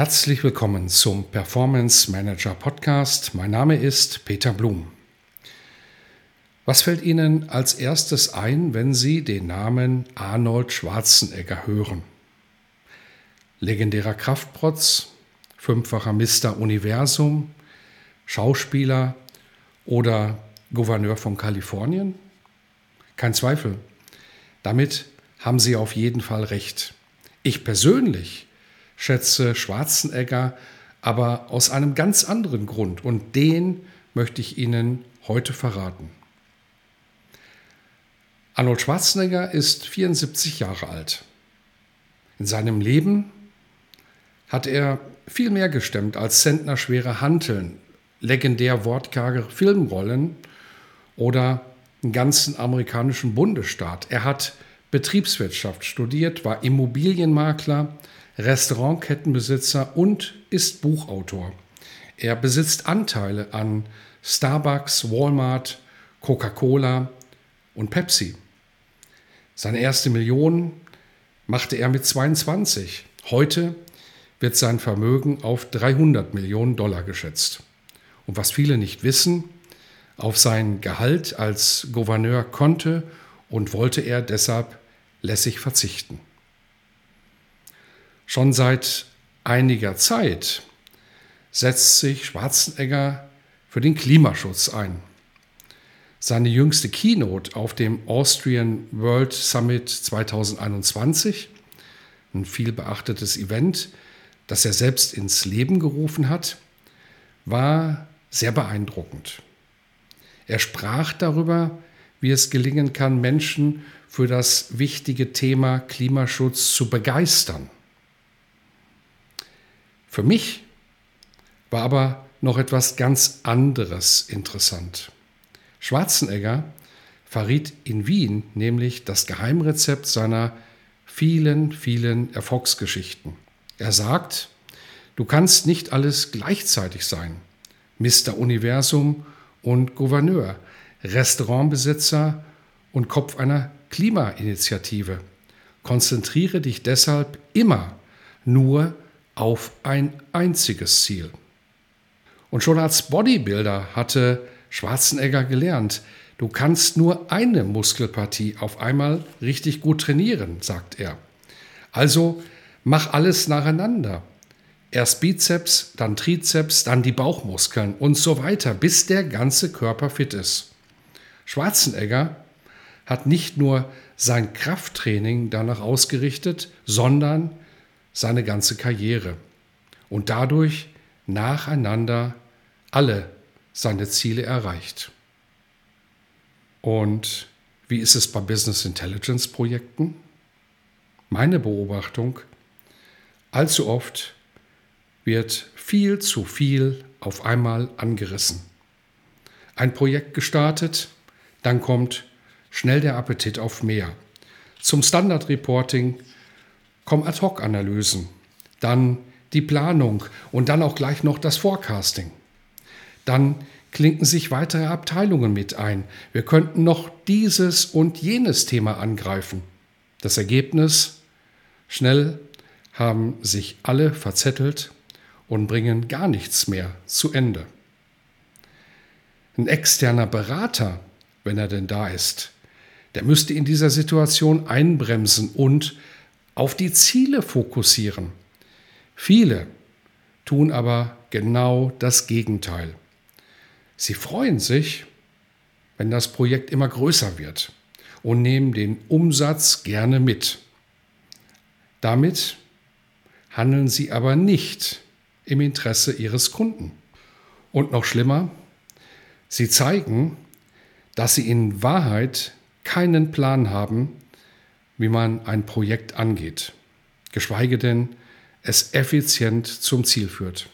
Herzlich willkommen zum Performance Manager Podcast. Mein Name ist Peter Blum. Was fällt Ihnen als erstes ein, wenn Sie den Namen Arnold Schwarzenegger hören? Legendärer Kraftprotz, fünffacher Mr. Universum, Schauspieler oder Gouverneur von Kalifornien? Kein Zweifel. Damit haben Sie auf jeden Fall recht. Ich persönlich schätze Schwarzenegger aber aus einem ganz anderen Grund und den möchte ich Ihnen heute verraten. Arnold Schwarzenegger ist 74 Jahre alt. In seinem Leben hat er viel mehr gestemmt als zentnerschwere Hanteln, legendär wortkarge Filmrollen oder einen ganzen amerikanischen Bundesstaat. Er hat Betriebswirtschaft studiert, war Immobilienmakler, Restaurantkettenbesitzer und ist Buchautor. Er besitzt Anteile an Starbucks, Walmart, Coca-Cola und Pepsi. Seine erste Million machte er mit 22. Heute wird sein Vermögen auf 300 Millionen Dollar geschätzt. Und was viele nicht wissen, auf sein Gehalt als Gouverneur konnte und wollte er deshalb lässig verzichten. Schon seit einiger Zeit setzt sich Schwarzenegger für den Klimaschutz ein. Seine jüngste Keynote auf dem Austrian World Summit 2021, ein viel beachtetes Event, das er selbst ins Leben gerufen hat, war sehr beeindruckend. Er sprach darüber, wie es gelingen kann, Menschen für das wichtige Thema Klimaschutz zu begeistern. Für mich war aber noch etwas ganz anderes interessant. Schwarzenegger verriet in Wien nämlich das Geheimrezept seiner vielen, vielen Erfolgsgeschichten. Er sagt, du kannst nicht alles gleichzeitig sein. Mr. Universum und Gouverneur, Restaurantbesitzer und Kopf einer Klimainitiative. Konzentriere dich deshalb immer nur auf ein einziges Ziel. Und schon als Bodybuilder hatte Schwarzenegger gelernt, du kannst nur eine Muskelpartie auf einmal richtig gut trainieren, sagt er. Also mach alles nacheinander. Erst Bizeps, dann Trizeps, dann die Bauchmuskeln und so weiter, bis der ganze Körper fit ist. Schwarzenegger hat nicht nur sein Krafttraining danach ausgerichtet, sondern seine ganze Karriere und dadurch nacheinander alle seine Ziele erreicht. Und wie ist es bei Business Intelligence Projekten? Meine Beobachtung, allzu oft wird viel zu viel auf einmal angerissen. Ein Projekt gestartet, dann kommt schnell der Appetit auf mehr. Zum Standard Reporting kommen Ad-Hoc-Analysen, dann die Planung und dann auch gleich noch das Forecasting. Dann klinken sich weitere Abteilungen mit ein. Wir könnten noch dieses und jenes Thema angreifen. Das Ergebnis? Schnell haben sich alle verzettelt und bringen gar nichts mehr zu Ende. Ein externer Berater, wenn er denn da ist, der müsste in dieser Situation einbremsen und auf die Ziele fokussieren. Viele tun aber genau das Gegenteil. Sie freuen sich, wenn das Projekt immer größer wird und nehmen den Umsatz gerne mit. Damit handeln sie aber nicht im Interesse ihres Kunden. Und noch schlimmer, sie zeigen, dass sie in Wahrheit keinen Plan haben, wie man ein Projekt angeht, geschweige denn es effizient zum Ziel führt.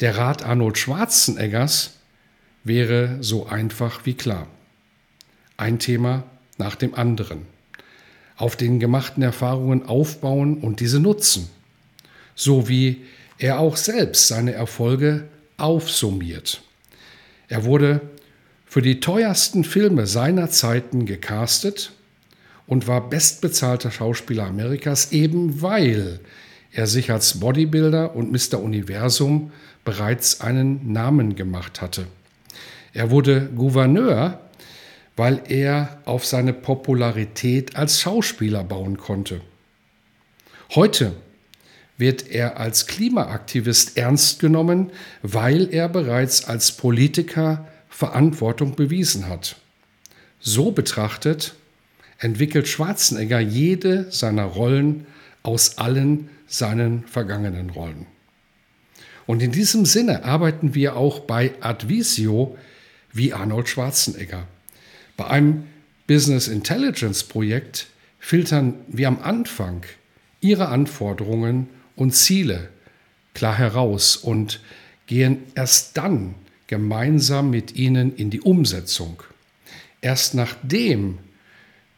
Der Rat Arnold Schwarzeneggers wäre so einfach wie klar. Ein Thema nach dem anderen. Auf den gemachten Erfahrungen aufbauen und diese nutzen. So wie er auch selbst seine Erfolge aufsummiert. Er wurde für die teuersten Filme seiner Zeiten gecastet und war bestbezahlter Schauspieler Amerikas, eben weil er sich als Bodybuilder und Mr. Universum bereits einen Namen gemacht hatte. Er wurde Gouverneur, weil er auf seine Popularität als Schauspieler bauen konnte. Heute wird er als Klimaaktivist ernst genommen, weil er bereits als Politiker Verantwortung bewiesen hat. So betrachtet entwickelt Schwarzenegger jede seiner Rollen aus allen seinen vergangenen Rollen. Und in diesem Sinne arbeiten wir auch bei Advisio wie Arnold Schwarzenegger. Bei einem Business Intelligence Projekt filtern wir am Anfang Ihre Anforderungen und Ziele klar heraus und gehen erst dann gemeinsam mit Ihnen in die Umsetzung. Erst nachdem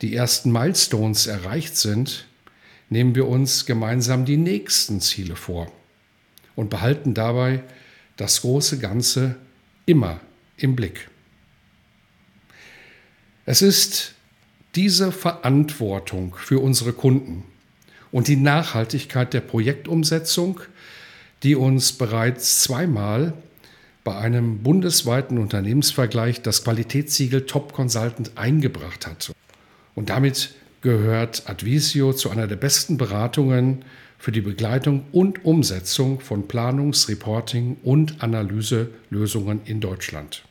die ersten Milestones erreicht sind, nehmen wir uns gemeinsam die nächsten Ziele vor und behalten dabei das große Ganze immer im Blick. Es ist diese Verantwortung für unsere Kunden und die Nachhaltigkeit der Projektumsetzung, die uns bereits zweimal bei einem bundesweiten Unternehmensvergleich das Qualitätssiegel Top Consultant eingebracht hat. Und damit gehört Advisio zu einer der besten Beratungen für die Begleitung und Umsetzung von Planungs-, Reporting- und Analyselösungen in Deutschland.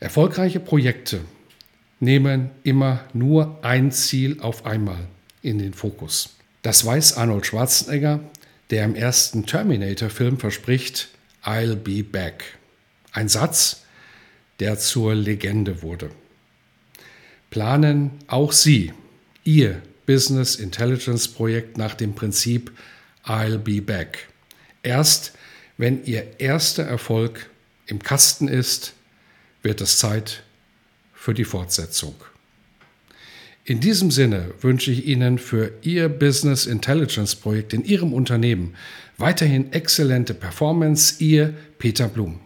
Erfolgreiche Projekte nehmen immer nur ein Ziel auf einmal in den Fokus. Das weiß Arnold Schwarzenegger, der im ersten Terminator-Film verspricht, I'll be back. Ein Satz, der zur Legende wurde. Planen auch Sie Ihr Business Intelligence Projekt nach dem Prinzip I'll be back. Erst wenn Ihr erster Erfolg im Kasten ist, wird es Zeit für die Fortsetzung. In diesem Sinne wünsche ich Ihnen für Ihr Business Intelligence Projekt in Ihrem Unternehmen weiterhin exzellente Performance. Ihr Peter Blum.